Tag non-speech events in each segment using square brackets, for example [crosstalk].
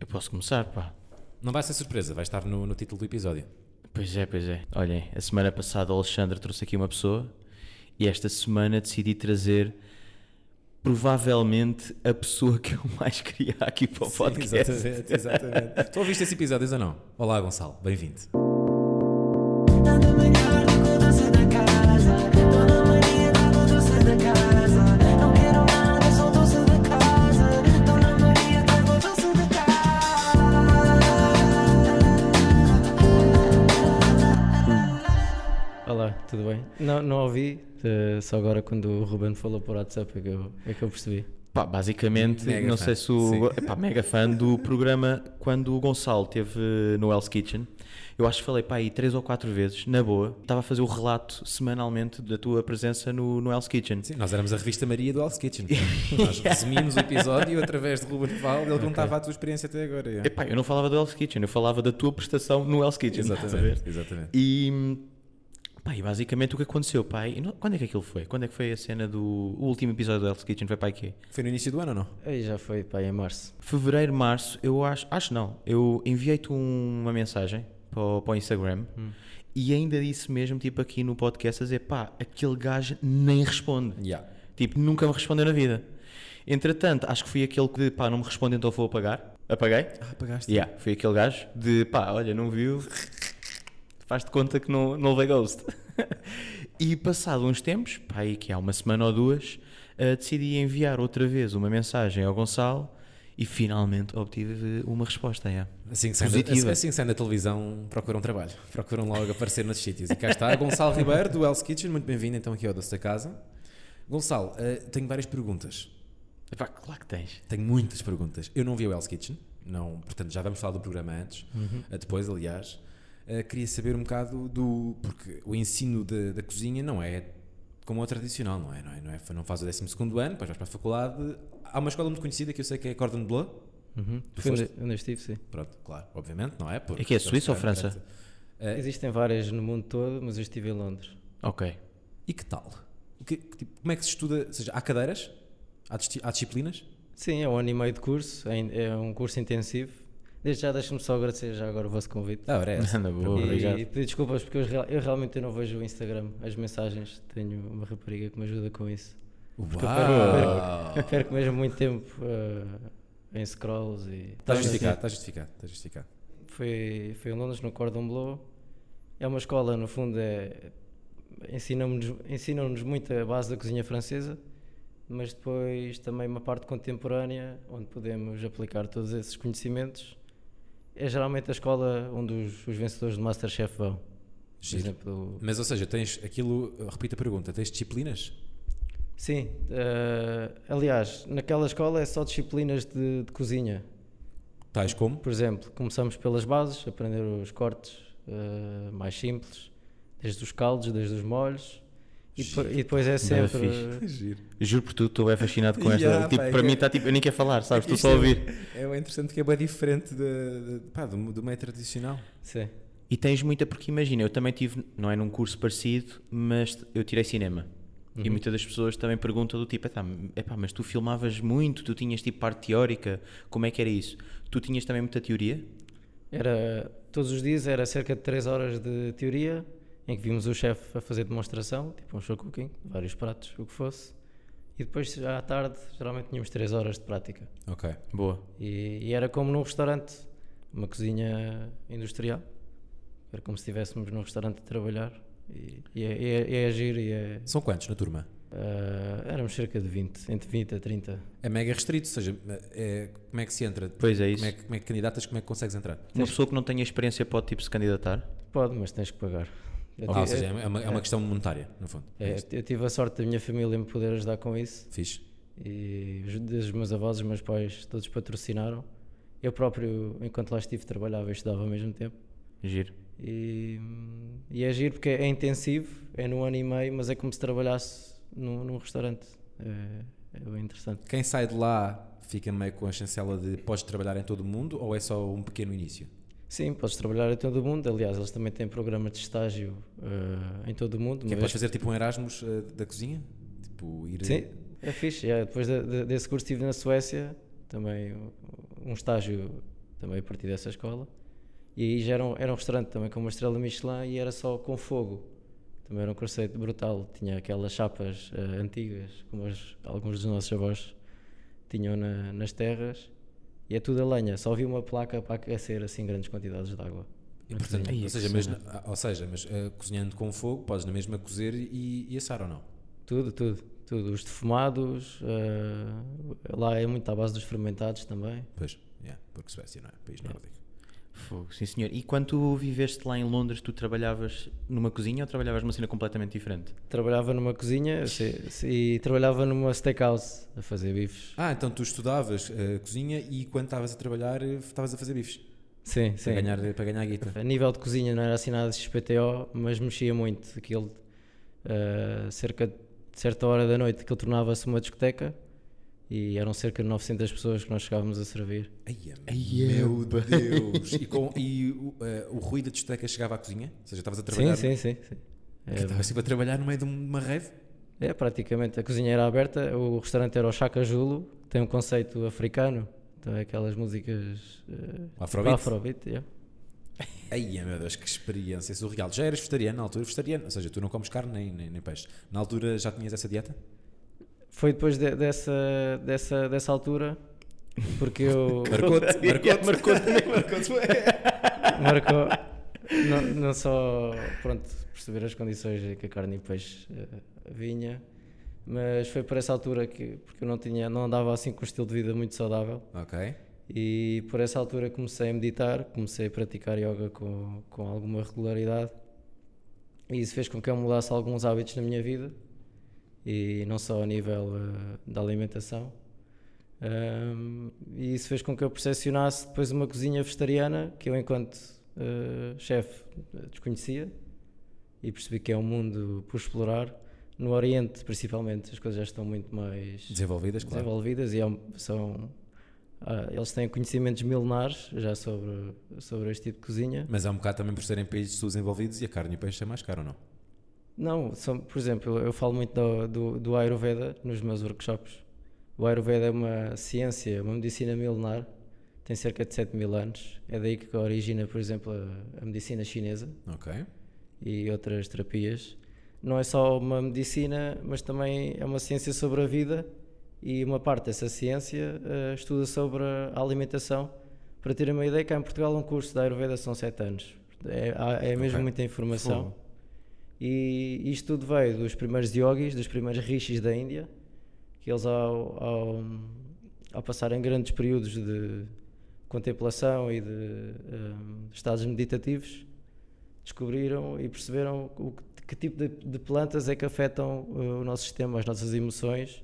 Eu posso começar, pá. Não vai ser surpresa, vai estar no, no título do episódio. Pois é, pois é. Olhem, a semana passada o Alexandre trouxe aqui uma pessoa e esta semana decidi trazer provavelmente a pessoa que eu mais [laughs] queria aqui para o podcast. exatamente, exatamente. [laughs] tu ouviste esse episódio ou não? Olá, Gonçalo, bem-vindo. [laughs] Não, não ouvi, eh, só agora quando o Ruben falou por WhatsApp é que eu, é que eu percebi. Pá, basicamente, Mega não fã, sei se o. Epá, mega fã do [laughs] programa quando o Gonçalo esteve no Hell's Kitchen. Eu acho que falei para aí três ou quatro vezes, na boa. Estava a fazer o relato semanalmente da tua presença no, no Hell's Kitchen. Sim, nós éramos a revista Maria do Hell's Kitchen. [laughs] nós resumimos o episódio através de Ruben Val, ele contava a tua experiência até agora. yeah. Epá, eu não falava do Hell's Kitchen, eu falava da tua prestação no Hell's Kitchen. Exatamente, exatamente. E, pá, e basicamente o que aconteceu, pá, e não- quando é que aquilo foi? Quando é que foi a cena do o último episódio do Hell's Kitchen? Foi para aí quê? Foi no início do ano ou não? Aí já foi pá, em março. Fevereiro, março, eu acho, acho não, eu enviei-te um- uma mensagem para o, para o Instagram e ainda disse mesmo, tipo aqui no podcast, a dizer, pá, aquele gajo nem responde. Yeah. Tipo, nunca me respondeu na vida. Entretanto, acho que fui aquele que, de, pá, não me responde, então vou apagar. Apaguei? Ah, pagaste. Yeah, fui aquele gajo de, pá, olha, não viu, faz-te conta que não, não levei ghost. [laughs] e passado uns tempos, pá, aí que há uma semana ou duas, eh, decidi enviar outra vez uma mensagem ao Gonçalo e finalmente obtive uma resposta. Yeah. Assim que, sai na, assim que sai na televisão, procuram trabalho. Procuram logo aparecer nos sítios. E cá está, Gonçalo Ribeiro, do Hell's Kitchen. Muito bem-vindo então aqui ao Doce da Casa. Gonçalo, eh, tenho várias perguntas. Epá, claro que tens. Tenho muitas perguntas. Eu não vi o Hell's Kitchen, não, portanto já vamos falar do programa antes, eh, depois, aliás. Eh, queria saber um bocado do. Porque o ensino da, da cozinha não é como o tradicional, não é? Não, é, não, é, não faz o 12 ano, depois vais para a faculdade. Há uma escola muito conhecida que eu sei que é a Cordon Bleu. Uhum. Tu onde, estive, sim. Pronto, claro, obviamente, não é? Porque É que é Suíça ou França? Eh, Existem várias no mundo todo, mas eu estive em Londres. Ok. E que tal? Que- tipo, como é que se estuda? Ou seja, há cadeiras? Há, há disciplinas? Sim, é um ano e meio de curso, é, é um curso intensivo. Desde já deixa-me só agradecer já agora o vosso convite. Ah, ora é essa. [laughs] Na boa, e, obrigado. e pedir desculpas porque eu, eu realmente eu não vejo o Instagram, as mensagens. Tenho uma rapariga que me ajuda com isso. Porque eu Uau! perco, perco mesmo muito tempo eh, em scrolls e. Está justificado, está justificado, está justificado. Foi, foi em Londres, no Cordon Bleu. É uma escola, no fundo, é, ensinam-nos ensinam-nos muito a base da cozinha francesa, mas depois também uma parte contemporânea, onde podemos aplicar todos esses conhecimentos. É geralmente a escola onde os, os vencedores do Masterchef vão. Por exemplo, Mas, ou seja, tens aquilo, repito a pergunta, tens disciplinas? sim, eh, aliás, naquela escola é só disciplinas de, de cozinha. Tais como? Por exemplo, começamos pelas bases, aprender os cortes eh, mais simples, desde os caldos, desde os molhos, e, depo- e depois é sempre. Giro. Juro por tudo, estou bem fascinado com [laughs] esta. Yeah, tipo, pá, para é- mim está tipo, eu nem quero falar, sabes? Estou [laughs] só a é- ouvir. É bem interessante porque é bem diferente de, de- pá, do, do meio tradicional. Sim. E tens muita, porque imagina, eu também tive, não é num curso parecido, mas eu tirei cinema. E Uhum. muitas das pessoas também perguntam do tipo, epá, epá, mas tu filmavas muito, tu tinhas tipo parte teórica, como é que era isso? Tu tinhas também muita teoria? Era, todos os dias era cerca de 3 horas de teoria, em que vimos o chefe a fazer demonstração, tipo um show cooking, vários pratos, o que fosse. E depois, já à tarde, geralmente tínhamos 3 horas de prática. Ok. Boa. E, e era como num restaurante, uma cozinha industrial. Era como se estivéssemos num restaurante a trabalhar. E, e é, é, é agir e é. São quantos na turma? ah, éramos cerca de 20, entre 20 a 30. É mega restrito, ou seja, é, como é que se entra? Pois é isso. Como é, que- como é que candidatas, como é que consegues entrar? Uma pessoa que não tenha experiência pode tipo se candidatar? Pode, mas tens que pagar. Eu, Ah, ou seja, é uma, é uma questão monetária, no fundo. é, eu tive a sorte da minha família me poder ajudar com isso. Fixe. E os meus avós, os meus pais, todos patrocinaram. Eu próprio, enquanto lá estive, trabalhava e estudava ao mesmo tempo. Giro. E, e é giro porque é intensivo, é num ano e meio, mas é como se trabalhasse num, num restaurante. É, é bem interessante. Quem sai de lá fica meio com a chancela de podes trabalhar em todo o mundo ou é só um pequeno início? Sim, podes trabalhar em todo o mundo. Aliás, eles também têm programas de estágio eh, em todo o mundo. Que é, podes fazer tipo um Erasmus eh, da cozinha? Tipo, ir. Sim, é fixe. é, depois de- de- desse curso estive na Suécia, também um- estágio também a partir dessa escola. E aí já era um, era um restaurante também com uma estrela Michelin e era só com fogo. Também era um conceito brutal. Tinha aquelas chapas eh, antigas, como os- alguns dos nossos avós tinham na- nas terras. E é tudo a lenha. Só havia uma placa para aquecer assim grandes quantidades de água. E, portanto, ou, seja, que mas, cena. na- ou seja, mas eh, cozinhando com fogo, podes na mesma cozer e, e assar ou não? Tudo, tudo, tudo. Os defumados, eh, lá é muito à base dos fermentados também. Pois, yeah, porque Suécia não é país nórdico. Fogo, sim senhor. E quando tu viveste lá em Londres, tu trabalhavas numa cozinha ou trabalhavas numa cena completamente diferente? Trabalhava numa cozinha e trabalhava numa steakhouse a fazer bifes. Ah, então tu estudavas eh, cozinha e quando estavas a trabalhar eh, estavas a fazer bifes Sim, para sim. ganhar, para ganhar guita. A nível de cozinha não era assim nada de XPTO, mas mexia muito. Aquilo, eh, cerca de certa hora da noite, aquilo tornava-se uma discoteca e eram cerca de 900 pessoas que nós chegávamos a servir. Ai, Ai, meu eba. [laughs] Deus! E, com, e o, eh, o ruído da discoteca chegava à cozinha? Ou seja, estavas a Sim, trabalhar. sim, sim. sim. Que Estavas sempre a trabalhar no meio de uma rave? É, praticamente. A cozinha era aberta, o restaurante era o Chaka Zulu, tem um conceito africano, então é aquelas músicas. Uh, Afrobeat? Afrobeat, yeah. Ai, meu Deus, que experiência surreal. Já eras vegetariano na altura? Vegetariano, ou seja, tu não comes carne nem, nem, nem peixe. Na altura já tinhas essa dieta? Foi depois de- dessa, dessa, dessa altura, porque eu. [laughs] Marcou-te, marcou-te, [laughs] marcou-te, marcou-te. [laughs] marcou não, não só pronto, perceber as condições em que a carne e o peixe vinha, mas foi por essa altura que porque eu não tinha não andava assim com um estilo de vida muito saudável Ok. e por essa altura comecei a meditar, comecei a praticar yoga com, com alguma regularidade e isso fez com que eu mudasse alguns hábitos na minha vida e não só a nível eh, da alimentação Ahm, e isso fez com que eu percepcionasse depois uma cozinha vegetariana que eu enquanto eh, chefe eh, desconhecia e percebi que é um mundo por explorar no Oriente principalmente as coisas já estão muito mais Desenvolvidas, claro. desenvolvidas e é um- são ah, eles têm conhecimentos milenares já sobre, sobre este tipo de cozinha. Mas é um bocado também por serem países subdesenvolvidos e a carne e o peixe é mais caro ou não? Não, são, por exemplo, eu falo muito do, do, do Ayurveda nos meus workshops. O Ayurveda é uma ciência, uma medicina milenar, tem cerca de 7 mil anos. É daí que origina, por exemplo, a, a medicina chinesa Ok. e outras terapias. Não é só uma medicina, mas também é uma ciência sobre a vida e uma parte dessa ciência eh, estuda sobre a alimentação. Para terem uma ideia, cá em Portugal um curso da Ayurveda são 7 anos. É, é mesmo Ok. muita informação. E isto tudo veio dos primeiros yogis, dos primeiros rishis da Índia, que eles ao, ao, ao passarem grandes períodos de contemplação e de hum, estados meditativos, descobriram e perceberam o que, que tipo de, de plantas é que afetam uh, o nosso sistema, as nossas emoções,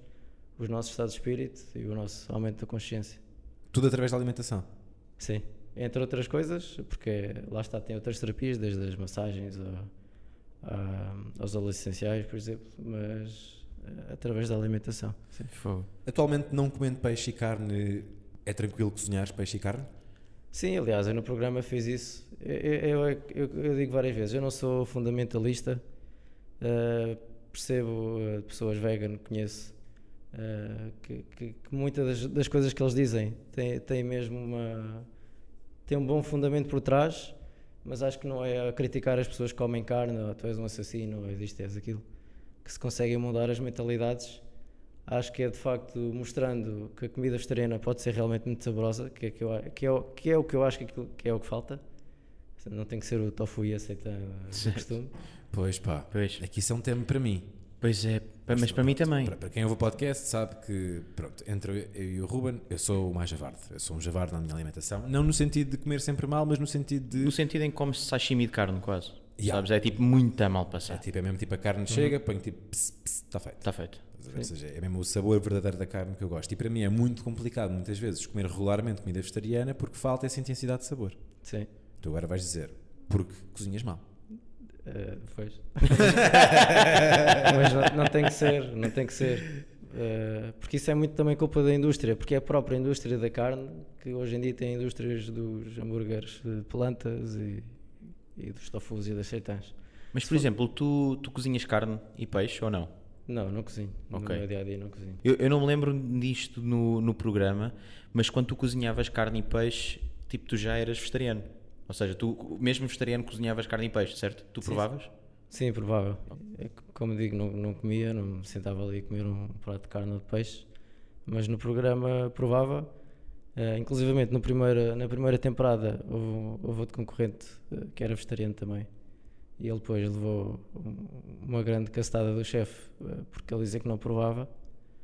os nossos estados de espírito e o nosso aumento da consciência. Tudo através da alimentação. Sim, entre outras coisas, porque lá está, tem outras terapias, desde as massagens a- aos óleos essenciais, por exemplo, mas eh, através da alimentação. Sim. Atualmente, não comendo peixe e carne, é tranquilo cozinhar peixe e carne? Sim, aliás, eu no programa fiz isso. Eu, eu- eu- eu digo várias vezes, eu não sou fundamentalista, eh, percebo eh, pessoas vegan, conheço, eh, que, que- que muitas das, das coisas que eles dizem têm, têm mesmo uma. têm um bom fundamento por trás, mas acho que não é a criticar as pessoas que comem carne, ou tu és um assassino, ou isto és aquilo, que se conseguem mudar as mentalidades. Acho que é de facto mostrando que a comida vegetariana pode ser realmente muito saborosa, que é, que eu que é, o, que é o que eu acho que, aquilo- que é o que falta. Não tem que ser o tofu e aceita o costume. Pois pá, Pois. aqui isso é um tema para mim. Pois é, pa- mas para mim também. Para, para quem ouve o podcast sabe que, pronto, entre eu e o Ruben, eu sou o mais javarde. Eu sou um javarde na minha alimentação. Não no sentido de comer sempre mal, mas no sentido de... No sentido em que comes sashimi de carne, quase. Yeah. Sabes? É tipo muito a mal É, passado. tipo, é mesmo tipo a carne chega, ponho tipo, está feito. Está feito. Ou seja, é mesmo o sabor verdadeiro da carne que eu gosto. E para mim é muito complicado, muitas vezes, comer regularmente comida vegetariana porque falta essa intensidade de sabor. Sim, Tu agora vais dizer, porque cozinhas mal. Eh, pois. [laughs] Mas não, não tem que ser, não tem que ser. Eh, porque isso é muito também culpa da indústria, porque é a própria indústria da carne que hoje em dia tem indústrias dos hambúrgueres de plantas e, e dos tofus e das seitãs. Mas, por exemplo, tu, tu cozinhas carne e peixe ou não? Não, não cozinho. Ok. No meu dia a dia não cozinho. Eu, eu não me lembro disto no, no programa, mas quando tu cozinhavas carne e peixe, tipo, tu já eras vegetariano. Ou seja, tu, mesmo vegetariano, cozinhavas carne e peixe, certo? Tu provavas? Sim, provável. É Como digo, não, não comia, não me sentava ali a comer um prato de carne ou de peixe, mas no programa provava. Eh, inclusivamente no primeira, na primeira temporada houve, houve outro concorrente eh, que era vegetariano também. E ele depois levou um- uma grande castada do chefe eh, porque ele dizia que não provava.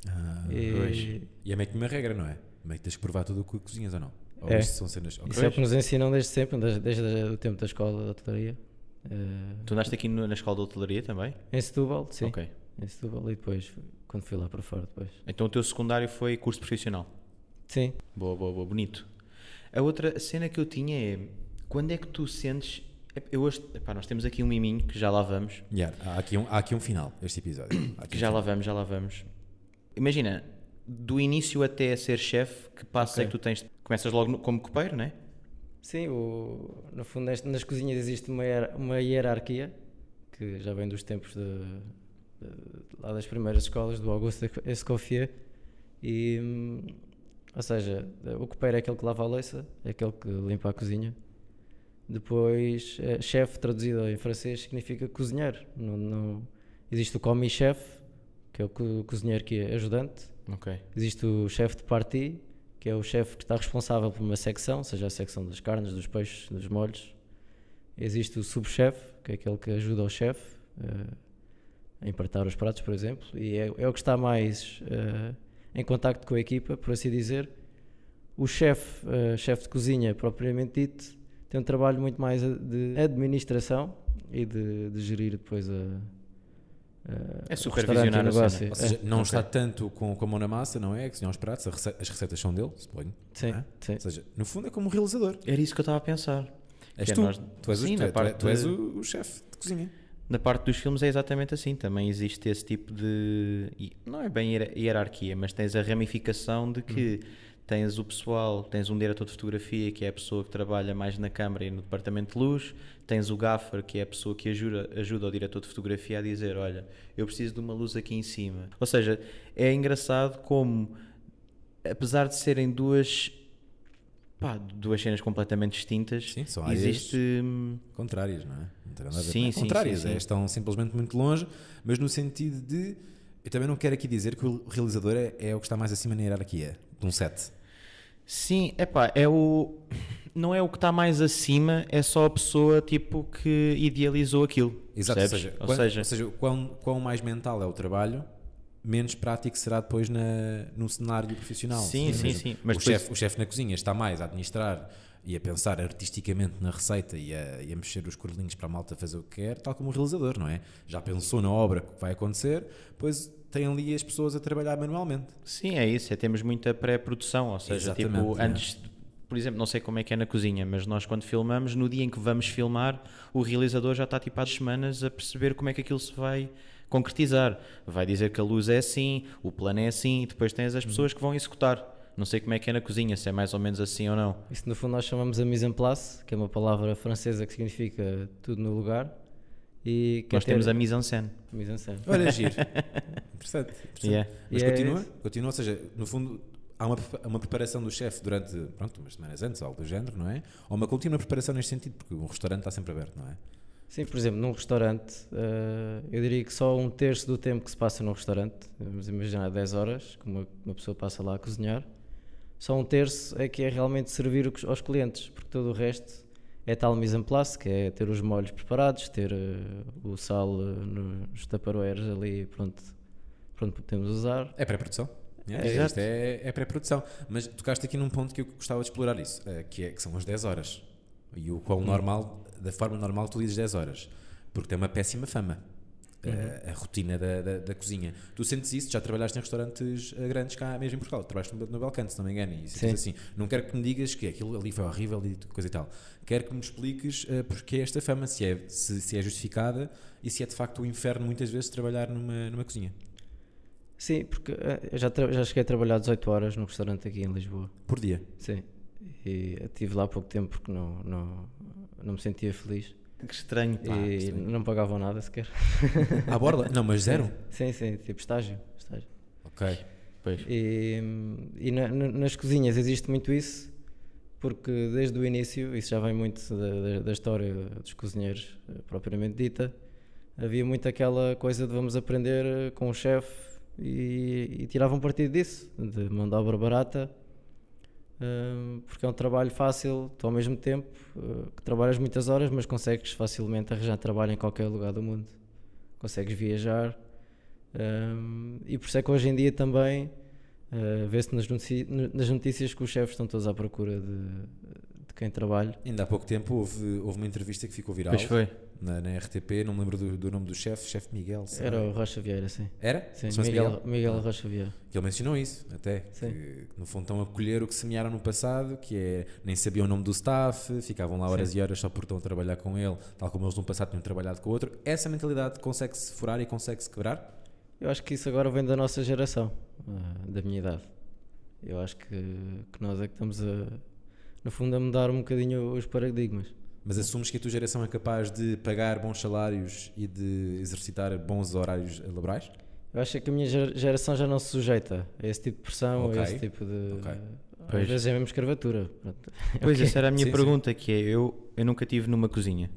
Ah, e E é meio que uma regra, não é? Meio que tens que provar tudo o que cozinhas ou não? Ou É. isto são cenas. ok. isso é o que nos ensinam desde sempre, desde, desde o tempo da escola da hotelaria. Eh, Tu andaste aqui no- na escola de hotelaria também? em Setúbal, sim. Ok. Em Setúbal e depois, quando fui lá para fora depois. Então o teu secundário foi curso profissional. Sim, Boa, boa, boa, bonito. A outra cena que eu tinha é quando é que tu sentes. Eu hoje, epá, nós temos aqui um miminho que já lá vamos. Yeah, há, aqui um, há aqui um final, este episódio. Que um já lá final. vamos, já lá vamos. Imagina, do início até a ser chefe, que passos é Ok. que tu tens? Começas logo no- como copeiro, não é? Sim, o, no fundo neste- nas cozinhas existe uma, uma hierarquia que já vem dos tempos de, de- lá das primeiras escolas do Augusto Escoffier e hum, ou seja, o copeiro é aquele que lava a louça, é aquele que limpa a cozinha. Depois, eh, chefe traduzido em francês significa cozinheiro. Não, não- existe o commis-chef, que é o co- cozinheiro que é ajudante. Ok. Existe o chefe de parti, que é o chefe que está responsável por uma secção, seja a secção das carnes, dos peixes, dos molhos. Existe o subchefe, que é aquele que ajuda o chefe eh, a empratar os pratos, por exemplo, e é, é o que está mais eh, em contacto com a equipa, por assim dizer. O chefe, eh, chefe de cozinha, propriamente dito, tem um trabalho muito mais de administração e de, de gerir depois a. a- É o supervisionar o negócio. Ou seja, não ok. está tanto com, com a mão na massa, não é? Que cozinhar os pratos, rece- as receitas são dele, suponho. Sim, é? sim. Ou seja, no fundo é como um realizador. Era isso que eu estava a pensar. És Que é tu. nós- Tu és, o- Sim, é- tu, é- parte tu és o, o chefe de cozinha. Na parte dos filmes é exatamente assim. Também existe esse tipo de. Não é bem hier- hierarquia, mas tens a ramificação de que tens o pessoal, tens um diretor de fotografia que é a pessoa que trabalha mais na câmara e no departamento de luz, tens o gaffer que é a pessoa que ajuda, ajuda o diretor de fotografia a dizer: Olha, eu preciso de uma luz aqui em cima. Ou seja, é engraçado como, apesar de serem duas. Pá, duas cenas completamente distintas. Sim, são áreas- existe. hum, Contrárias, não é? Não tem nada a ver. Sim, é sim, contrárias, sim, sim. é, estão simplesmente muito longe, mas no sentido de. Eu também não quero aqui dizer que o realizador é, é o que está mais acima na hierarquia de um set. Sim, epá, é o. Não é o que está mais acima, é só a pessoa tipo que idealizou aquilo. Exato, ou seja, Ou seja, ou seja, quão, quão mais mental é o trabalho, menos prático será depois na, no cenário profissional. Sim, sim, sim, mas o, depois- chefe, o chefe na cozinha está mais a administrar e a pensar artisticamente na receita e a, e a mexer os cordelinhos para a malta fazer o que quer, tal como o realizador, não é? Já pensou na obra que vai acontecer, pois tem ali as pessoas a trabalhar manualmente. sim, é isso. É, temos muita pré-produção. Ou seja, tipo, Exatamente, é. antes. Por exemplo, não sei como é que é na cozinha, mas nós quando filmamos, no dia em que vamos filmar, o realizador já está tipo há semanas a perceber como é que aquilo se vai concretizar. Vai dizer que a luz é assim, o plano é assim, e depois tens Uhum. as pessoas que vão executar. Não sei como é que é na cozinha, se é mais ou menos assim ou não. Isso no fundo nós chamamos a mise en place, que é uma palavra francesa que significa tudo no lugar. E que Nós é ter- temos a mise en scène. mise en scène. Olha, giro. [laughs] interessante. interessante. Yeah. Mas E é continua, esse. continua, ou seja, no fundo há uma, uma preparação do chefe durante pronto, umas semanas antes, algo do género, não é? Ou uma contínua preparação neste sentido, porque um restaurante está sempre aberto, não é? Sim, por exemplo, num restaurante, eh, eu diria que só um terço do tempo que se passa num restaurante, vamos imaginar 10 horas, que uma, uma pessoa passa lá a cozinhar, só um terço é que é realmente servir aos clientes, porque todo o resto é tal mise en place, que é ter os molhos preparados, ter eh, o sal eh, nos taparoeiros ali pronto, pronto podemos usar. É pré-produção. É, Exato. isto é, é pré-produção. Mas tocaste aqui num ponto que eu gostava de explorar isso, eh, que, é, que são as 10 horas. E o qual normal, da forma normal tu dizes 10 horas. Porque tem uma péssima fama. eh, a rotina da, da, da cozinha. Tu sentes isso? Já trabalhaste em restaurantes eh, grandes cá mesmo em Portugal? Trabalhaste no, no Belcanto, se não me engano. E Sim. assim. Não quero que me digas que aquilo ali foi horrível e coisa e tal. Quero que me expliques eh, porque é esta fama, se é, se, se é justificada e se é de facto o inferno muitas vezes trabalhar numa, numa cozinha. Sim, porque eh, eu já, já cheguei a trabalhar 18 horas num restaurante aqui em Lisboa. Por dia. Sim. E estive lá há pouco tempo porque não, não, não me sentia feliz. Que estranho, pá. e estranho. não pagavam nada sequer. À borla? Não, mas zero? [laughs] Sim, sim, tipo estágio. estágio. Ok. Pois. E, e na- na- nas cozinhas existe muito isso, porque desde o início, isso já vem muito da, da- história dos cozinheiros eh, propriamente dita, havia muito aquela coisa de vamos aprender com o chefe e, e tiravam partido disso, de mão de obra barata, eh, porque é um trabalho fácil, tu ao mesmo tempo eh, que trabalhas muitas horas, mas consegues facilmente arranjar trabalho em qualquer lugar do mundo. Consegues viajar, um, e por isso é que hoje em dia também uh, vê-se nas, nas notícias que os chefes estão todos à procura de, de quem trabalha. Ainda há pouco tempo houve, houve uma entrevista que ficou viral Pois foi. Na, na RTP, não me lembro do, do nome do chefe, chefe Miguel. será? Era o Rocha Vieira, sim. Era? sim Chama-se Miguel, Miguel Ah. Rocha Vieira. Que ele mencionou isso, até. Sim. Que, no fundo estão a colher o que semearam no passado, que é nem sabiam o nome do staff, ficavam lá horas Sim. e horas só por estão a trabalhar com ele, tal como eles no passado tinham trabalhado com o outro. Essa mentalidade consegue-se furar e consegue-se quebrar? Eu acho que isso agora vem da nossa geração, uh, da minha idade. Eu acho que, que nós é que estamos a, no fundo, a mudar um bocadinho os paradigmas. Mas assumes que a tua geração é capaz de pagar bons salários e de exercitar bons horários laborais? Eu acho que a minha ger- geração já não se sujeita a esse tipo de pressão, Ok. a esse tipo de. Ok. Às Pois. vezes é mesmo escravatura. Pronto. [laughs] Pois, Ok. essa era a minha Sim, sim. pergunta, que é, eu, eu nunca tive numa cozinha,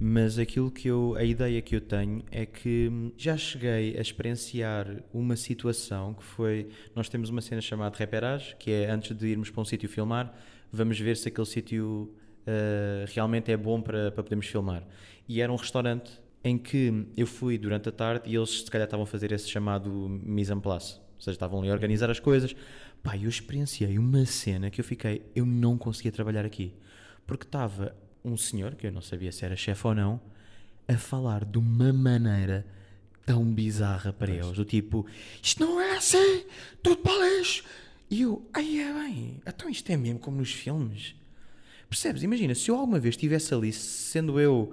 mas aquilo que eu, a ideia que eu tenho é que hum, já cheguei a experienciar uma situação que foi, nós temos uma cena chamada reperage, que é antes de irmos para um sítio filmar, vamos ver se aquele sítio ah, realmente é bom para, para podermos filmar. E era um restaurante em que eu fui durante a tarde e eles se calhar estavam a fazer esse chamado mise en place, ou seja, estavam ali a organizar as coisas. Pá, eu experienciei uma cena que eu fiquei, eu não conseguia trabalhar aqui, porque estava um senhor, que eu não sabia se era chefe ou não, a falar de uma maneira tão bizarra para eles, do tipo, isto não é assim, tudo para lixo. E eu, aí é bem, então isto é mesmo como nos filmes. Percebes? Imagina, se eu alguma vez estivesse ali, sendo eu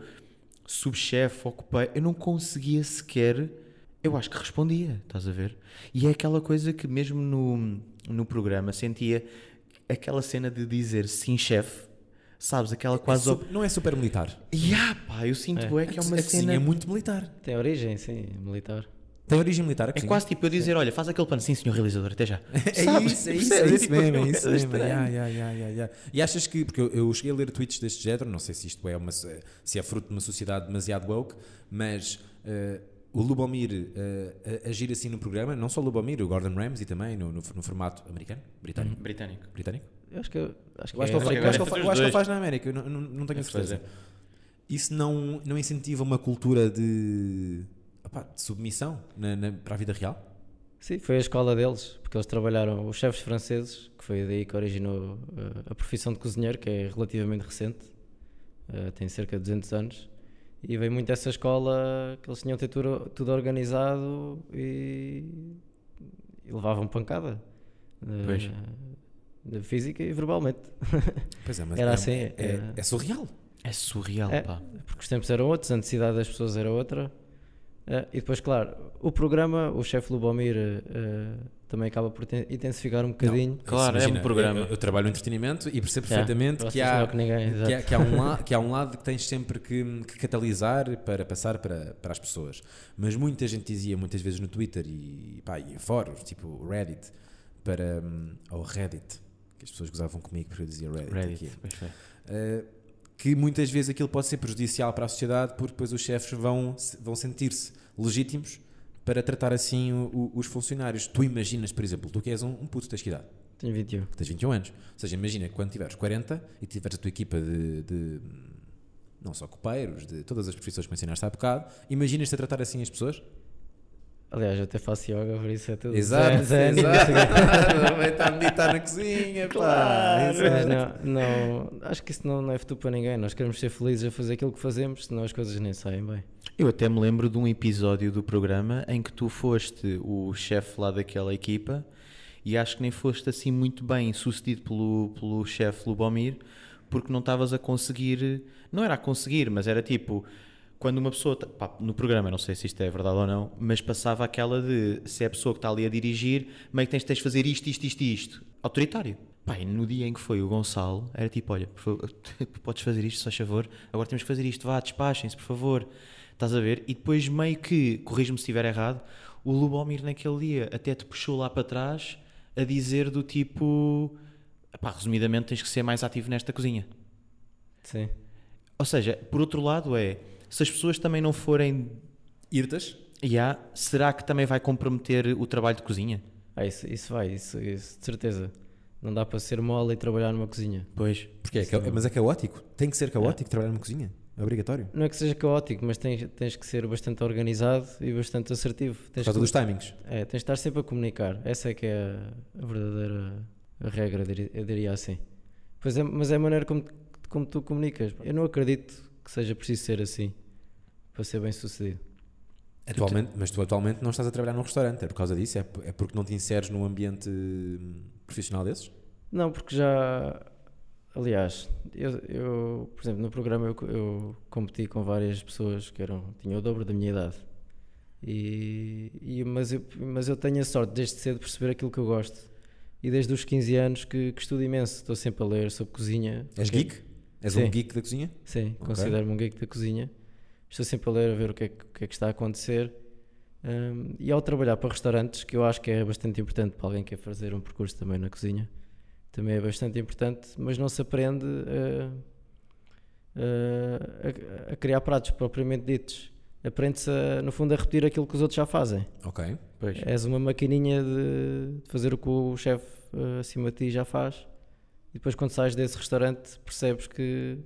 subchefe, ocupei, eu não conseguia sequer. Eu acho que respondia, estás a ver? E é aquela coisa que, mesmo no, no programa, sentia aquela cena de dizer sim, chefe, sabes? Aquela quase. É não é super militar. Ya, pá, eu sinto é, que é uma a cena. é muito militar. Tem origem, sim, militar. Tem origem militar É cozinha? quase tipo eu dizer: olha, faz aquele pano, sim, senhor realizador, até já. É Sabes? isso, é isso, é isso Tipo, mesmo, é isso mesmo. estranha. Ya, ya, ya, ya, ya. E achas que, porque eu, eu cheguei a ler tweets deste género, não sei se isto é uma, se é fruto de uma sociedade demasiado woke, mas eh, o Lubomir a- agir assim no programa, não só o Lubomir, o Gordon Ramsay também, no, no, no formato americano, britânico, Britânico. britânico. Eu acho que, eu- acho que, Eu acho que ele é eu acho que é ele eu acho que faz na América, eu não, não, não tenho a É fazer. certeza. Isso não, não incentiva uma cultura de, opá, de submissão na- na- para a vida real? Sim, foi a escola deles, porque eles trabalharam, os chefes franceses, que foi daí que originou eh, a profissão de cozinheiro, que é relativamente recente, eh, tem cerca de 200 anos, e veio muito dessa escola que eles tinham ter tudo, tudo organizado e, e levavam pancada. eh, Pois. de física e verbalmente. [laughs] Pois é, mas Era é, assim, é, é- é surreal. É surreal, É, pá. porque os tempos eram outros, a necessidade das pessoas era outra. Eh, e depois, claro, o programa, o chefe Lubomir eh, também acaba por ten- intensificar um bocadinho. Claro, é um programa. Eu, eu trabalho no entretenimento e percebo Yeah, perfeitamente que há, que ninguém, que, exato. há, que há um la- [laughs] que há um lado que tens sempre que, que catalisar para passar para, para as pessoas. Mas muita gente dizia, muitas vezes no Twitter e, pá, e em fóruns, tipo Reddit, para, hum, ou Reddit, que as pessoas gozavam comigo porque eu dizia Reddit. Reddit. aqui. Uh, que muitas vezes aquilo pode ser prejudicial para a sociedade porque depois os chefes vão, vão sentir-se legítimos para tratar assim o- o- os funcionários. Tu imaginas, por exemplo, tu que és um, um puto, tens que idade? Tenho 21. Tens 21 anos. Ou seja, imagina que quando tiveres 40 e tiveres a tua equipa de, de, não só copeiros, de todas as profissões que mencionaste há bocado, imaginas-te a tratar assim as pessoas? Aliás, eu até faço yoga, por isso é tudo. Exato, Zen, exato. Vai estar a meditar na cozinha, pá. Claro. quê. É, não, não, acho que isso não, não é futuro para ninguém. Nós queremos ser felizes a fazer aquilo que fazemos, senão as coisas nem saem bem. Eu até me lembro de um episódio do programa em que tu foste o chefe lá daquela equipa e acho que nem foste assim muito bem sucedido pelo, pelo chefe Lubomir porque não estavas a conseguir, não era a conseguir, mas era tipo, quando uma pessoa, pá, no programa, não sei se isto é verdade ou não, mas passava aquela de se é a pessoa que está ali a dirigir, meio que tens, tens de fazer isto, isto, isto e isto. Autoritário. E no dia em que foi o Gonçalo, era tipo, olha, por favor, [laughs] podes fazer isto, se faz favor, agora temos que fazer isto, vá, despachem-se, por favor. Estás a ver? E depois meio que, corrijo-me se estiver errado, o Lubomir naquele dia até te puxou lá para trás a dizer do tipo, pá, resumidamente, tens que ser mais ativo nesta cozinha. Sim. Ou seja, por outro lado, é se as pessoas também não forem. Irtas? Ya, será que também vai comprometer o trabalho de cozinha? Ah, isso, isso vai, isso, isso, de certeza. Não dá para ser mole e trabalhar numa cozinha. Pois. Porque é, ca- mas é caótico. Tem que ser caótico trabalhar numa cozinha. É obrigatório. Não é que seja caótico, mas tens, tens que ser bastante organizado e bastante assertivo. Por Tens causa que, dos timings. é, tens de estar sempre a comunicar. Essa é que é a, verdadeira regra, diria- eu diria assim. Pois é, mas é a maneira como, como tu comunicas. Eu não acredito que seja preciso ser assim para ser bem sucedido. Atualmente, mas tu atualmente não estás a trabalhar num restaurante. É por causa disso? É, é porque não te inseres num ambiente hum, profissional desses? Não, porque já. Aliás, eu, eu, por exemplo, no programa eu, eu competi com várias pessoas que eram, tinham o dobro da minha idade. E, e- mas, eu, mas eu tenho a sorte desde cedo de perceber aquilo que eu gosto. E desde os 15 anos que, que estudo imenso. Estou sempre a ler sobre cozinha. És porque- geek? És Sim. um geek da cozinha? Sim, Ok. considero-me um geek da cozinha. Estou sempre a ler, a ver o que é que, o que, é que está a acontecer. Hum, e ao trabalhar para restaurantes, que eu acho que é bastante importante para alguém que quer fazer um percurso também na cozinha, também é bastante importante, mas não se aprende a, a- a criar pratos propriamente ditos. Aprende-se, a, no fundo, a repetir aquilo que os outros já fazem. Ok. Pois. És uma maquininha de de fazer o que o chefe eh, acima de ti já faz. E depois, quando sais desse restaurante, percebes que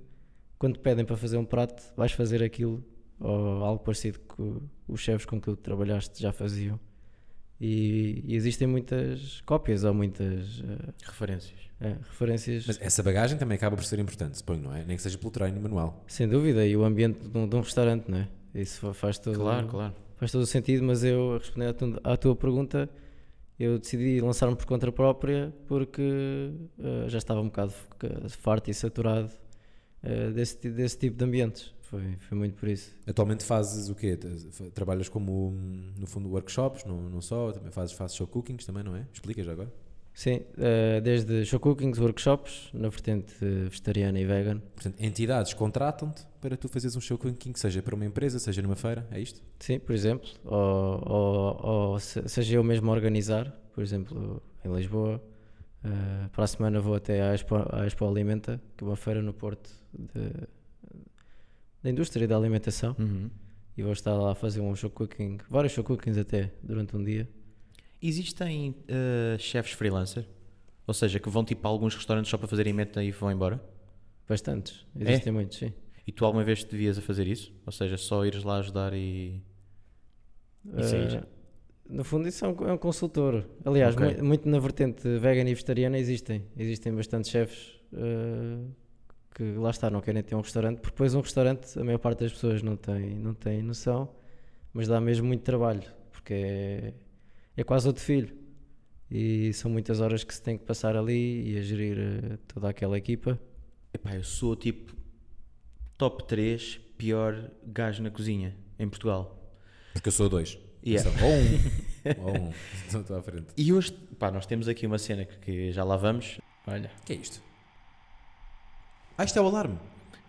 quando te pedem para fazer um prato, vais fazer aquilo ou algo parecido que os chefes com que tu trabalhaste já faziam. E, e existem muitas cópias ou muitas eh, Referências. eh, referências, Mas essa bagagem também acaba por ser importante, suponho, não é? Nem que seja pelo treino manual. sem dúvida. E o ambiente de um, de um restaurante, não é? Isso fa- faz todo, Claro, claro. faz todo o sentido, mas eu, respondendo à tu- à tua pergunta, eu decidi lançar-me por conta própria porque eh, já estava um bocado farto e saturado eh, desse, desse tipo de ambientes. Foi, foi muito por isso. Atualmente fazes o quê? Trabalhas como, no fundo, workshops, não, não só, também fazes, fazes show cookings também, não é? Explica já agora. Sim, eh, desde show cookings, workshops, na vertente eh, vegetariana e vegan. Portanto, entidades contratam-te para tu fazeres um show cooking, seja para uma empresa, seja numa feira, é isto? Sim, por exemplo, ou, ou, ou se- seja eu mesmo a organizar, por exemplo, em Lisboa. eh, para a semana vou até à Expo, à Expo Alimenta, que é uma feira no Porto de- da indústria da alimentação, Uhum. e vou estar lá a fazer um show cooking, vários show cookings até, durante um dia. Existem eh, chefes freelancer? Ou seja, que vão tipo a alguns restaurantes só para fazerem meta e vão embora? Bastantes, existem muitos, sim. E tu alguma vez te devias a fazer isso? Ou seja, só ires lá ajudar e. E sair? Eh, no fundo, isso é um, é um consultor. Aliás, Ok. mu- muito na vertente vegan e vegetariana existem. Existem bastantes chefes eh, que lá está, não querem ter um restaurante, porque depois um restaurante, a maior parte das pessoas não tem, não tem noção, mas dá mesmo muito trabalho, porque é, é quase outro filho. E são muitas horas que se tem que passar ali e a gerir eh, toda aquela equipa. Epá, eu sou tipo top 3 pior gajo na cozinha em Portugal. Porque eu sou dois. Yeah. Ou um. Ou um. Estou à frente. E hoje, pá, nós temos aqui uma cena que, que já lá vamos. Olha. O que é isto? Ah, isto é o alarme.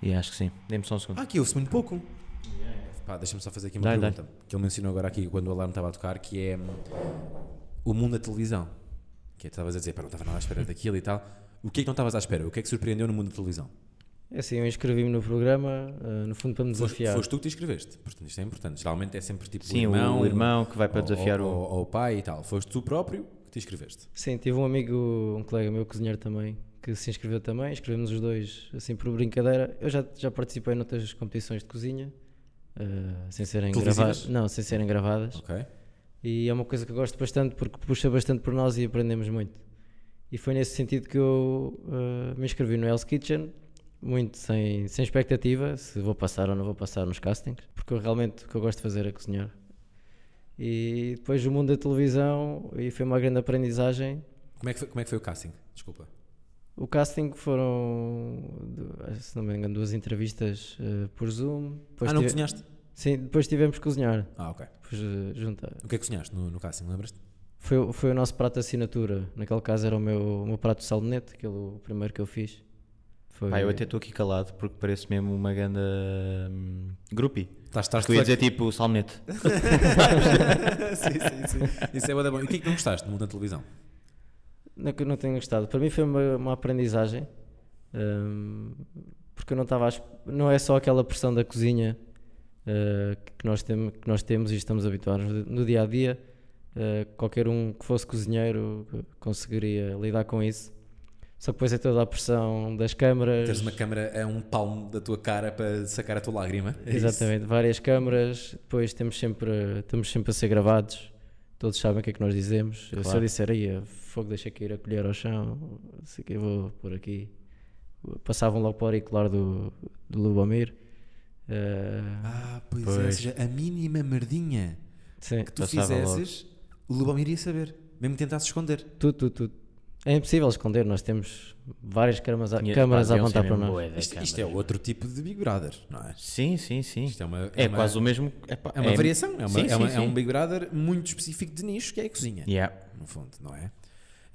E acho que sim. Dê-me só um segundo. Ah, aqui ouve-se muito pouco. Pá, deixa-me só fazer aqui uma Dá-lhe, pergunta. Que ele mencionou agora aqui quando o alarme estava a tocar, que é hum, o mundo da televisão. Que é, tu estavas a dizer, pá, não estava nada à espera [laughs] daquilo e tal. O que é que não estavas à espera? O que é que surpreendeu no mundo da televisão? É assim, eu inscrevi-me no programa, eh, no fundo para me Foste, desafiar. foste tu que te inscreveste. Portanto, isto é importante. Geralmente é sempre tipo Sim, o irmão, o irmão que vai para ou- desafiar ou, o. ou, ou o pai e tal. Foste tu próprio que te inscreveste. Sim, tive um amigo, um colega meu, cozinheiro também, que se inscreveu também. Inscrevemos os dois, assim, por brincadeira. Eu já, já participei noutras competições de cozinha, eh, sem serem gravadas. Não, sem serem gravadas. Ok? E é uma coisa que eu gosto bastante porque puxa bastante por nós e aprendemos muito. E foi nesse sentido que eu eh, me inscrevi no Hell's Kitchen, muito sem, sem expectativa, se vou passar ou não vou passar nos castings, porque eu realmente o que eu gosto de fazer é cozinhar. E depois o mundo da televisão, e foi uma grande aprendizagem. Como é que foi, como é que foi o casting? Desculpa. O casting foram, se não me engano, duas entrevistas eh, por Zoom. Depois ah, não tive- cozinhaste? Sim, depois tivemos que cozinhar. Ah, ok. Depois, eh, junta. O que é que cozinhaste no, no casting? Lembras-te? Foi, o- foi o nosso prato de assinatura. Naquele caso era o meu, o meu prato de salmonete, aquele o primeiro que eu fiz. Foi, Pá, eu até estou aqui calado porque parece mesmo uma grande hum, groupie. Estás, estás ia dizer tipo salmonete. [laughs] sim, sim, sim. Isso é bom. E o que é que não gostaste no mundo da televisão? Não que eu não tenha gostado. Para mim foi uma, uma aprendizagem. hum, porque eu não estava. Não é só aquela pressão da cozinha uh, que, nós tem, que nós temos e estamos habituados no dia a dia. Uh, qualquer um que fosse cozinheiro conseguiria lidar com isso. Só que depois é toda a pressão das câmaras. Teres uma câmera a um palmo da tua cara para sacar a tua lágrima. É isso? Exatamente, várias câmaras, depois temos sempre, estamos sempre a ser gravados, todos sabem o que é que nós dizemos. Eu, Se eu Claro. disser aí, fogo, deixa cair a colher ao chão, sei que, eu vou por aqui. Passavam logo para o auricular do, do Lubomir. Eh, Ah, pois, é. Pois. Ou seja, a mínima merdinha sim, que tu fizesses, o Lubomir ia saber. Mesmo que tentasse esconder. tudo, tudo, tudo. É impossível esconder, nós temos várias câmaras, a- câmaras a apontar para nós. Isto, isto é outro tipo de Big Brother, não é? Sim, sim, sim. Isto é uma, É, uma- quase o mesmo. pá, É uma variação, é, uma, Sim, é, sim, uma- é sim. um Big Brother muito específico de nicho que é a cozinha, Yeah. no fundo, não é?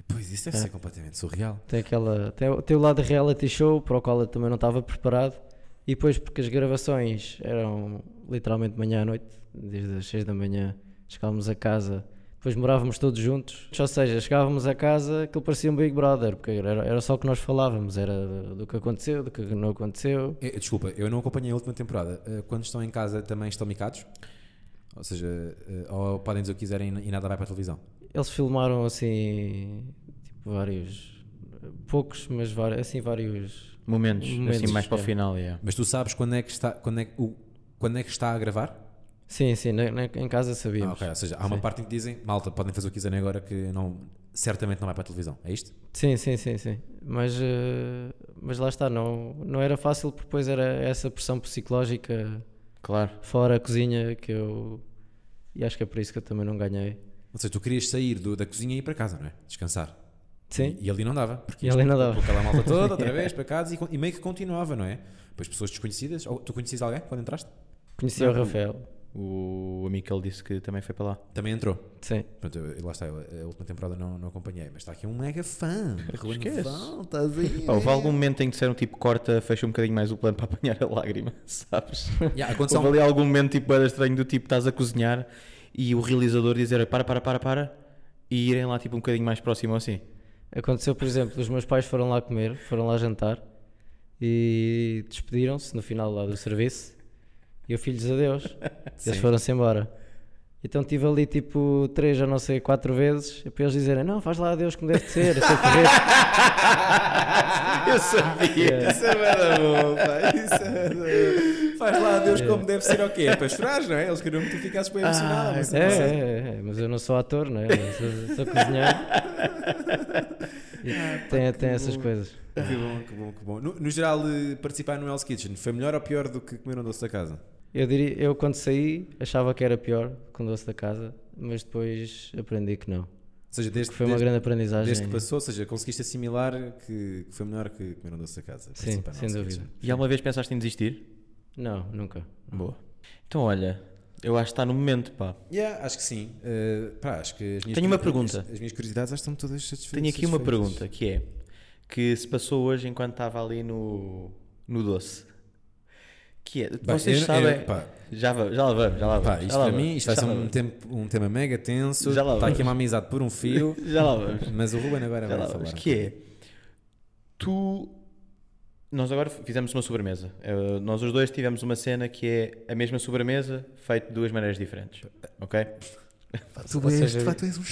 Pois, isso deve É. ser completamente surreal. Tem, aquela, tem, o- tem o lado de reality show para o qual eu também não estava preparado. E depois, porque as gravações eram literalmente manhã à noite, desde as 6 da manhã, chegávamos a casa, depois morávamos todos juntos. Ou seja, chegávamos a casa, aquilo parecia um Big Brother, porque era, era só o que nós falávamos, era do que aconteceu, do que não aconteceu. Eh, Desculpa, eu não acompanhei a última temporada. Eh, Quando estão em casa também estão micados? Ou seja, eh, ou podem dizer o que quiserem e nada vai para a televisão? Eles filmaram assim, tipo, vários, poucos, mas vários, assim, vários. Momentos, Momentos, assim mais para o é. final. Yeah. Mas tu sabes quando é que está, quando é, o, quando é que está a gravar? Sim, sim, na- na- em casa Ah, sabíamos. ok. Ou seja, há uma Sim. parte em que dizem, malta, podem fazer o que quiserem agora que não, certamente não vai para a televisão. É isto? Sim, sim, sim, sim. Mas, eh, mas lá está, não, não era fácil porque depois era essa pressão psicológica Claro. fora a cozinha que eu. E acho que é por isso que eu também não ganhei. Ou seja, tu querias sair do- da cozinha e ir para casa, não é? Descansar. Sim, E, e ali não dava. Porque E ali não dava. Aquela malta toda, outra [laughs] vez, para casa e, e meio que continuava, não é? Depois pessoas desconhecidas. Ou, tu conhecias alguém quando entraste? conheci o Rafael. O amigo que ele disse que também foi para lá. Também entrou. Sim. Pronto, eu, lá está, eu, a última temporada não, não acompanhei, mas está aqui um mega fã. [laughs] Val, estás aí. Houve é. algum momento em que disseram tipo corta, fecha um bocadinho mais o plano para apanhar a lágrima, [laughs] sabes? Yeah, aconteceu Houve um- ali algum momento tipo era estranho do tipo estás a cozinhar e o realizador dizer para, para, para, para e irem lá tipo um bocadinho mais próximo assim. Aconteceu, por exemplo, os meus pais foram lá comer, foram lá jantar e despediram-se no final lá do serviço e eu filhos adeus. [laughs] Eles foram-se embora. Então tive ali tipo três ou não sei, quatro vezes para eles dizerem não, faz lá adeus como deve de ser, eu sei correr. [laughs] Eu sabia. Isso é bada bom, pá. Isso é bom. Faz lá a Deus como deve ser o quê? Para chorar, não é? Eles queriam que tu ficasses bem emocionado. mas É, sei. é, é, mas eu não sou ator, não é? Eu sou, sou cozinheiro. E tem, tem essas coisas. Que bom, que bom, que bom. No, no geral, eh, participar no Hell's Kitchen foi melhor ou pior do que comer um doce da casa? Eu diria, eu quando saí achava que era pior com doce da casa, mas depois aprendi que não. Ou seja, desde, Que foi uma desde, grande aprendizagem. desde que passou, ou seja, conseguiste assimilar que, que foi melhor que comer um doce da casa. Sim, sem dúvida. E alguma vez pensaste em desistir? Não, nunca. Boa. Então olha, eu acho que está no momento, pá. Yeah, acho que sim. Eh, pá, acho que as minhas Tenho uma pergunta. As, as minhas curiosidades acho que estão todas satisfeitas. Tenho aqui uma pergunta que é que se passou hoje enquanto estava ali no, no doce. Que é, Bem, vocês eu- sabem. eu- pá. já, já lá vamos, já lá vamos. Pá, já isto lá para vamos, mim isto vai já ser um, tempo, um tema mega tenso. Já lá Está aqui uma amizade por um [laughs] fio. Já lá vamos. Mas o Ruben agora Já vai lá falar. vamos. Que é. Tu. Nós agora fizemos uma sobremesa. Eh, nós os dois tivemos uma cena que é a mesma sobremesa, feita de duas maneiras diferentes. Ok? [laughs] Tu Ou seja, és, pá, tu és um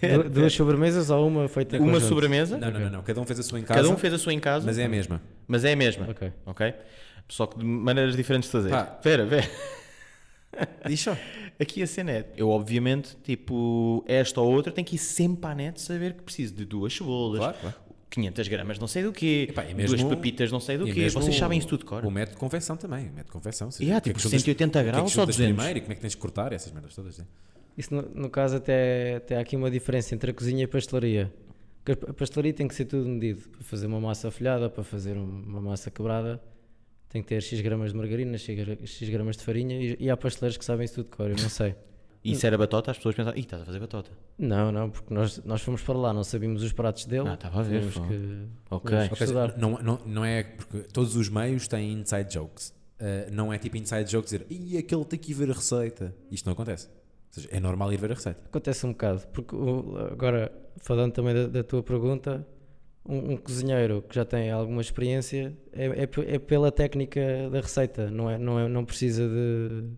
Pera. Du- Duas sobremesas ou uma feita em Uma conjunto? sobremesa, Não, não, não, não. Cada um fez a sua em casa. cada um fez a sua em casa, Mas é a mesma. mas é a mesma. Ok. Ok? Só que de maneiras diferentes de fazer. Pá. Espera, espera. Diz só. [laughs] Aqui a cena é, eu obviamente, tipo, esta ou outra, tenho que ir sempre à net saber que preciso de duas cebolas, Claro, claro. 500 gramas não sei do quê, Epá, e duas mesmo- pepitas não sei do quê. mesmo Vocês sabem isso tudo de cor. O método de conversão também. O método de conversão. seja, Yeah, é tipo que juntas- 180 o que é que graus juntas 200? primeiro e como é que tens de cortar essas merdas todas. né? Isso no, no caso até, até há aqui uma diferença entre a cozinha e a pastelaria. Porque a pastelaria tem que ser tudo medido. Para fazer uma massa folhada, para fazer um- uma massa quebrada, tem que ter X gramas de margarina, X, gra- X gramas de farinha e, e há pasteleiros que sabem isso tudo de cor, eu não sei. E [laughs] isso era batota, as pessoas pensavam, ih, estás a fazer batota. Não, não, porque nós, nós fomos para lá, não sabíamos os pratos dele. Ah, estava a ver, tínhamos que, Ok. tínhamos que Ok, estudar. não, não, não é porque todos os meios têm inside jokes. Uh, não é tipo inside jokes dizer e aquele tem que ir ver a receita. Isto não acontece. seja, é normal ir ver a receita. Acontece um bocado, porque agora, falando também da, da tua pergunta, um, um cozinheiro que já tem alguma experiência é, é é pela técnica da receita, não, é, não, é, não precisa de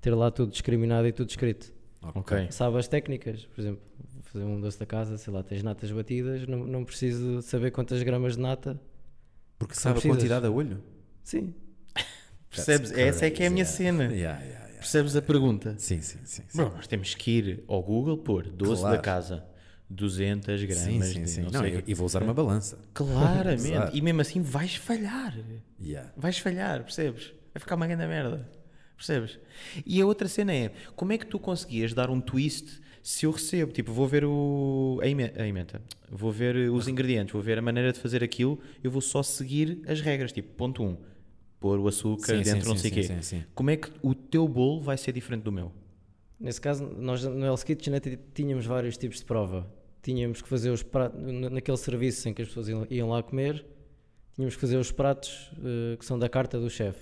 ter lá tudo discriminado e tudo escrito. Ok. Sabe as técnicas, por exemplo, fazer um doce da casa, sei lá, tens natas batidas, não, não preciso saber quantas gramas de nata. Porque sabe a quantidade a olho. Sim, [laughs] Percebes? Essa é que é a minha crazy, cena. Yeah, yeah, yeah. Percebes a pergunta? Sim, sim, sim. sim. Bro, nós temos que ir ao Google pôr doce Claro. da casa, 200 gramas Sim, sim, de sim. não Não, sei e, e vou usar uma balança. Claramente. [laughs] E mesmo assim vais falhar. Yeah. Vais falhar, percebes? Vai ficar uma grande merda. Percebes? E a outra cena é, como é que tu conseguias dar um twist se eu recebo? Tipo, vou ver o, a, eme- a emenda, vou ver os ingredientes, vou ver a maneira de fazer aquilo, eu vou só seguir as regras. Tipo, ponto 1, um, pôr o açúcar Sim, sim, dentro, não sim, sei o quê. sim, sim, sim. Como é que o teu bolo vai ser diferente do meu? Nesse caso, nós no Hell's Kitchen até tínhamos vários tipos de prova. Tínhamos que fazer os pratos, na- naquele serviço em que as pessoas iam, lá comer, tínhamos que fazer os pratos eh, que são da carta do chefe.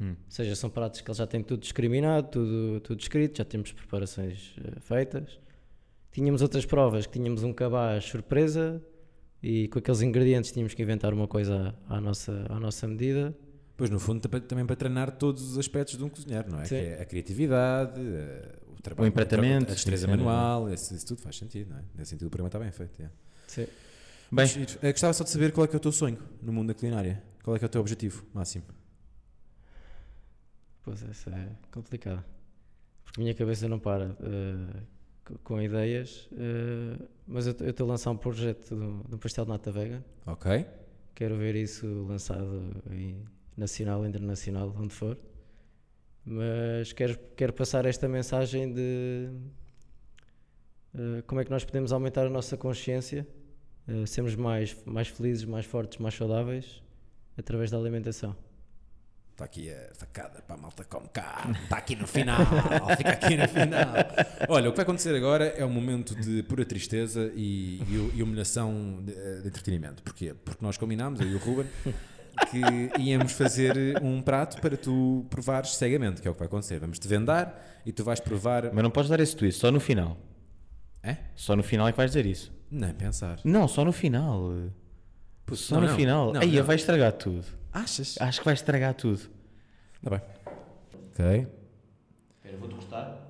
Hum. Ou seja, são pratos que ele já tem tudo discriminado, tudo, tudo escrito, já temos preparações eh, feitas. Tínhamos outras provas, que tínhamos um cabaz surpresa e com aqueles ingredientes tínhamos que inventar uma coisa à, nossa, à nossa medida. Pois, no fundo, também- para treinar todos os aspectos de um cozinheiro, não é? É a criatividade, eh, trabalho, O empratamento, a destreza sim, manual, isso, isso tudo faz sentido, não é? Nesse sentido, o programa está bem feito. yeah. Sim. Bem, Mas, eh, gostava só de saber qual é que é o teu sonho no mundo da culinária. Qual é que é o teu objetivo máximo? Pois essa é complicada. Porque a minha cabeça não para co- com ideias. eh, mas eu estou a lançar um projeto do, do pastel de nata vegan. Ok? Quero ver isso lançado em nacional, internacional, onde for. Mas quero, quero passar esta mensagem de eh, como é que nós podemos aumentar a nossa consciência, eh, sermos mais, mais felizes, mais fortes, mais saudáveis através da alimentação. Está aqui a facada para a malta como cá. Está aqui no final. [laughs] Fica aqui no final. Olha, o que vai acontecer agora é um momento de pura tristeza e, e, e humilhação de, de entretenimento. Porquê? Porque nós combinámos, eu e o Ruben, que íamos fazer um prato para tu provares cegamente, que é o que vai acontecer. Vamos-te vendar e tu vais provar. mas não podes dar esse twist, só no final. É? Só no final é que vais dizer isso. Nem pensar. Não, só no final. Só não, no não. final. Não, Aí não. vai estragar tudo. Achas? Acho que vai estragar tudo. Está bem. Ok. Espera, vou-te gostar.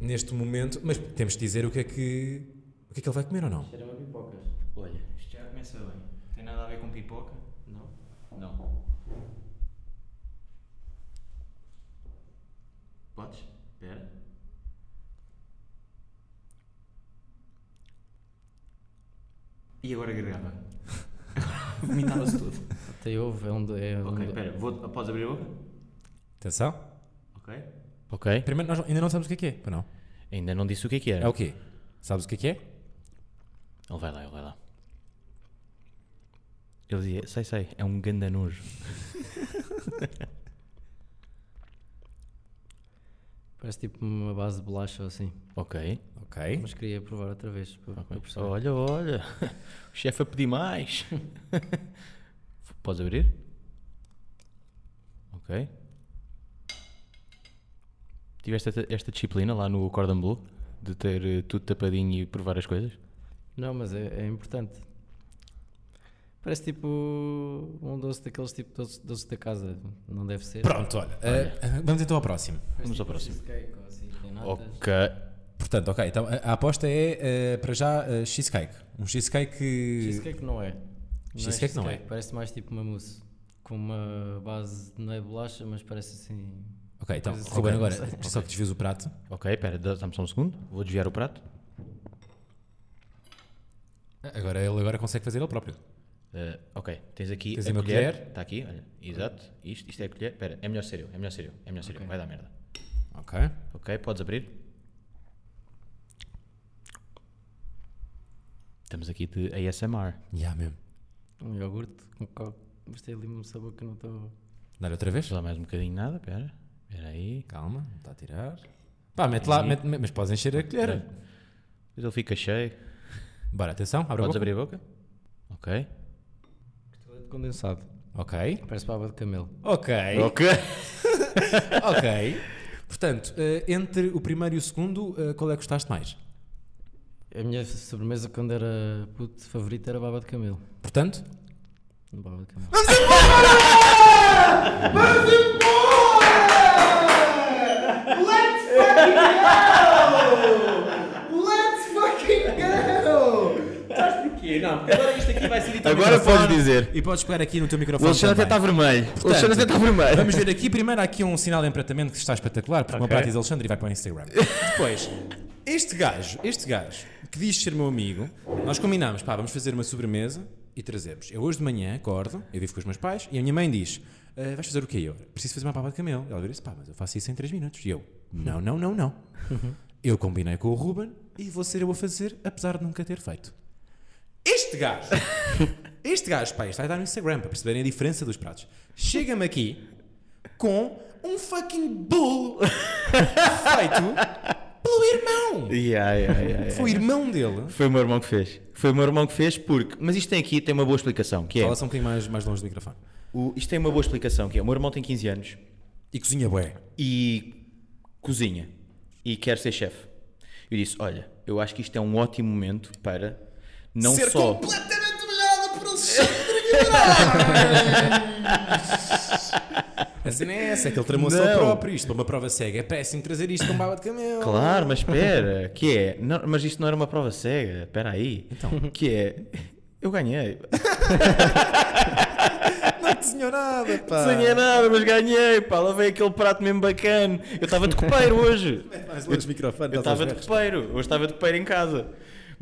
Neste momento, mas temos de dizer o que é que, o que, é que ele vai comer ou não? Cheira-me a pipocas. Olha, isto já começa bem. Tem nada a ver com pipoca? Não? Podes? Espera. E agora gargava? [laughs] Vomitava-se tudo. Até houve, é um. do- É um Ok, do- espera, vou, podes abrir a boca? Atenção. Ok. Ok. Primeiro, nós ainda não sabemos o que é que é. Não. Ainda não disse o que é que era. É o quê? Sabes o que é que é? Ele vai lá, ele vai lá. Ele dizia, sei, sei, é um ganda nojo. [laughs] Parece tipo uma base de bolacha ou assim. Ok. Ok. Mas queria provar outra vez. Para, para perceber. Olha, olha. [laughs] O chefe a pedir mais. [laughs] Podes abrir? Ok. Tiveste esta, esta disciplina lá no Cordon Bleu? De ter eh, tudo tapadinho e provar as coisas? Não, mas é, é importante. Parece tipo um doce daqueles tipo doce, doce da casa. Não deve ser. Pronto, olha. eh, vamos então ao próximo. Vamos ao próximo. Cheesecake ou assim. Ok. Portanto, ok. Então a, a aposta é, eh, para já, eh, cheesecake. Um cheesecake. Cheesecake não é. Cheesecake não é. Parece mais tipo uma mousse. Com uma base de não é bolacha, mas parece assim. Ok, então, assim. Ruben, Ok, agora, não [laughs] sei. só que desvias o prato. Ok, espera, dá- dá-me só um segundo. Vou desviar o prato. Agora ele agora consegue fazer ele próprio. Eh, ok, tens aqui Tens a uma colher. colher. Está aqui, olha. Exato. Isto, isto é a colher. Espera, é melhor ser eu. É melhor ser eu. É melhor ser eu. Vai dar merda. Ok. Ok, podes abrir. Estamos aqui de ASMR. Já mesmo. Um iogurte com coco. Mas tem ali um sabor que eu não estou. Dar outra vez? Deixa lá mais um bocadinho nada, espera. Espera aí. Calma, não está a tirar. Pá, mete lá, mete, mas podes encher a colher. Depois ele fica cheio. Bora, atenção, abre a Podes boca. abrir a boca? Ok. Condensado. Ok. Parece baba de camelo. Ok. Ok. [laughs] ok. Portanto, eh, entre o primeiro e o segundo, eh, qual é que gostaste mais? A minha sobremesa quando era puto favorita era baba de camelo. Portanto, Baba de camelo. [laughs] Não, agora isto aqui vai ser dito Agora podes dizer. E podes pegar aqui no teu O microfone. Alexandre até está vermelho. O Alexandre até está vermelho. Vamos ver aqui. Primeiro, há aqui um sinal de empratamento que está espetacular, porque o meu Ok. prato diz Alexandre e vai para o Instagram. Depois, este gajo, este gajo, que diz ser meu amigo, nós combinámos, pá, vamos fazer uma sobremesa e trazemos. Eu hoje de manhã acordo, eu vivo com os meus pais, e a minha mãe diz: "Ah, vais fazer o quê? Eu preciso fazer uma papa de camelo. Ela disse: pá, mas eu faço isso em 3 minutos. E eu: não, não, não, não. Eu combinei com o Ruben e vou ser eu a fazer, apesar de nunca ter feito. Este gajo, este gajo, pá, isto vai dar no Instagram para perceberem a diferença dos pratos. Chega-me aqui com um fucking bolo feito pelo irmão. Yeah, yeah, yeah. Foi o irmão dele. Foi o meu irmão que fez. Foi o meu irmão que fez porque. Mas isto tem aqui tem uma boa explicação, que é. Fala só um bocadinho mais, mais longe do microfone. O, isto tem uma boa explicação, que é. O meu irmão tem 15 anos E cozinha bué. e cozinha e quer ser chefe. Eu disse: Olha, eu acho que isto é um ótimo momento para não Ser só. completamente molhado por Alexandre Guimarães. A cena é essa, é que ele tramou-se Não. próprio. Isto para uma prova cega. É péssimo trazer isto com baba de camelo. Claro, mas espera, [laughs] que é. Não, mas isto não era uma prova cega, espera aí. Então. Que é. Eu ganhei. [laughs] Não desenhou nada, pá. Não ganhei nada, mas ganhei, pá. Lá veio aquele prato mesmo bacana. Eu estava de copeiro hoje. Mais longe microfone. Eu estava de copeiro, hoje estava de copeiro em casa.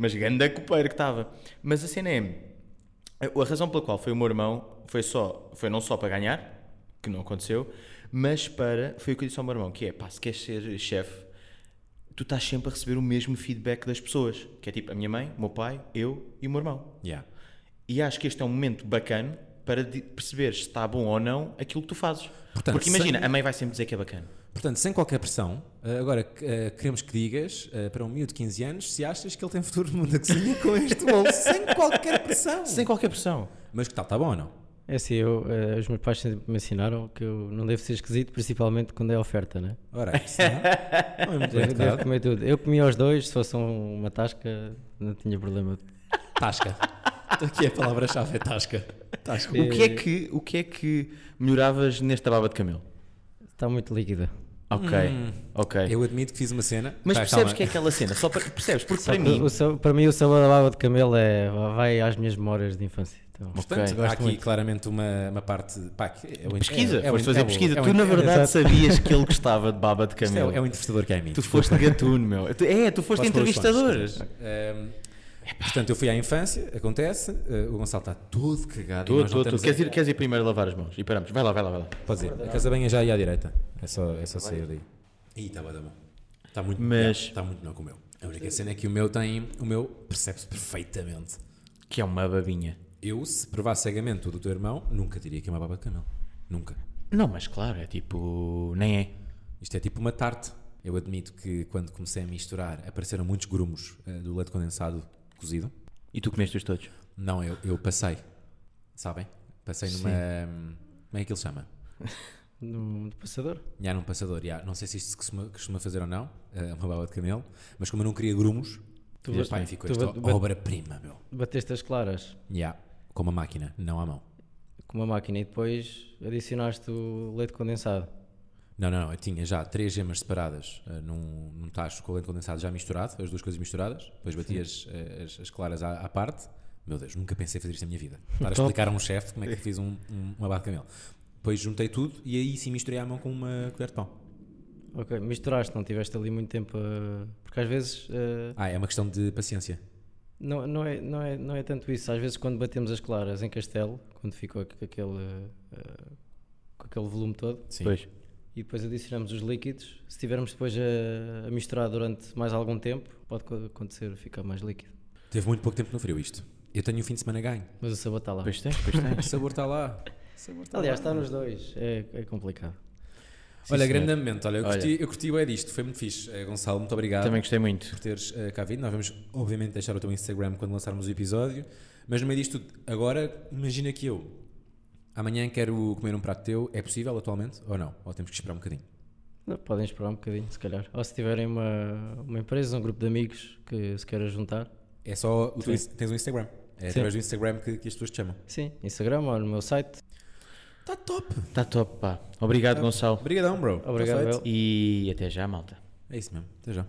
Mas ganda copeiro que estava. Mas a cena é. A razão pela qual foi o meu irmão foi, só, foi não só para ganhar, que não aconteceu, mas para. Foi o que eu disse ao meu irmão: que é pá, se queres ser chefe, tu estás sempre a receber o mesmo feedback das pessoas. Que é tipo a minha mãe, o meu pai, eu e o meu irmão. Yeah. E acho que este é um momento bacana para perceber se está bom ou não aquilo que tu fazes. Portanto, Porque imagina, sem- a mãe vai sempre dizer que é bacana. Portanto, sem qualquer pressão, eh, agora eh, queremos que digas eh, para um miúdo de 15 anos se achas que ele tem futuro no mundo da cozinha com este bolo, [laughs] sem qualquer pressão. Sem qualquer pressão. Mas que tal, está bom ou não? É assim, eu, eh, os meus pais sempre me ensinaram que eu não devo ser esquisito, principalmente quando é oferta, né? Ora, isso não, [laughs] não é muito Devo, comer tudo. Eu comia os dois, se fosse um- uma tasca, não tinha problema. Tasca. Aqui a palavra-chave é tasca. Tasca. O que, é que, o que é que melhoravas nesta baba de camelo? Está muito líquida. Ok, ok. Eu admito que fiz uma cena. Mas percebes calma. que é aquela cena? Só para, percebes? Porque Só para que mim. o para mim o sabor da baba de camelo é, vai às minhas memórias de infância. Então, Portanto, Ok. há aqui muito. claramente uma, uma parte. Pá, que é o- Pesquisa, é, é, o- foste é fazer o- pesquisa. é o- tu, na é- verdade, sabias que ele gostava de baba de Isto camelo. É, é o entrevistador que é mim. Tu foste gatuno, meu. É, tu foste Posso entrevistador. Portanto, eu fui à infância, acontece. eh, o Gonçalo está todo cagado. e não estamos a- Queres ir, queres ir primeiro lavar as mãos? E paramos. Vai lá, vai lá, vai lá. Pode ir. A casa bem é já aí à direita. É só, é só sair daí. Ih, está bem, tá bom. Está muito Mas- Está muito melhor que o meu. A única cena é que o meu tem. O meu percebe-se perfeitamente. Que é uma babinha. Eu, se provar cegamente o do teu irmão, nunca diria que é uma baba de camelo. Nunca. Não, mas claro, é tipo. Nem é. Isto é tipo uma tarte. Eu admito que quando comecei a misturar apareceram muitos grumos eh, do leite condensado cozido. E tu comeste-os todos? Não, eu, eu passei. Sabem? Passei numa. hum, Como é que ele chama? [laughs] no, passador. Já num passador. já. Não sei se isto se costuma, costuma fazer ou não. eh, uma baba de camelo. Mas como eu não queria grumos, Tu ba- pai, ficou tu esta obra-prima, meu. Bateste as claras Já. Com uma máquina, não à mão. com uma máquina e depois adicionaste o leite condensado. Não, não, não. Eu tinha já três gemas separadas eh, num, num tacho com leite condensado já misturado, as duas coisas misturadas. Depois bati as, eh, as, as claras à, à parte. Meu Deus, nunca pensei fazer isto na minha vida. [laughs] Estar a Top. explicar a um chefe como é que [laughs] fiz um, um, uma baba de camelo. Depois juntei tudo e aí sim misturei à mão com uma colher de pão. Ok, misturaste, não tiveste ali muito tempo a... Porque às vezes eh, Ah, é uma questão de paciência. não, não, é, não, é, não é tanto isso. Às vezes quando batemos as claras em castelo, quando ficou aqu- aquele, eh, com aquele volume todo, Sim. Pois. E depois adicionamos os líquidos, se tivermos depois a, a misturar durante mais algum tempo, pode co- acontecer ficar mais líquido. Teve muito pouco tempo no frio isto. Eu tenho um fim de semana ganho. Mas o sabor está lá. Pois tens, [laughs] pois O tens. sabor está lá. O sabor está Aliás, lá. está nos dois, é, é complicado. Sim, Olha, senhor. grandemente, olha, eu Olha. curti, eu curti disto, foi muito fixe. Eh, Gonçalo, muito obrigado Também gostei muito. por teres eh, cá vindo. Nós vamos, obviamente, deixar o teu Instagram quando lançarmos o episódio. Mas no meio disto tudo, agora, imagina que eu amanhã quero comer um prato teu. É possível atualmente ou não? Ou temos que esperar um bocadinho? Não, podem esperar um bocadinho, se calhar. Ou se tiverem uma, uma empresa, um grupo de amigos que se queira juntar. É só. O teu, tens um Instagram. É Sim. através do Instagram que, que as pessoas te chamam. Sim, Instagram ou no meu site. Está top. Está top, pá. Obrigado, Gonçalo. Obrigadão, bro. Tá Obrigado, eu. E até já, malta. É isso mesmo. Até já.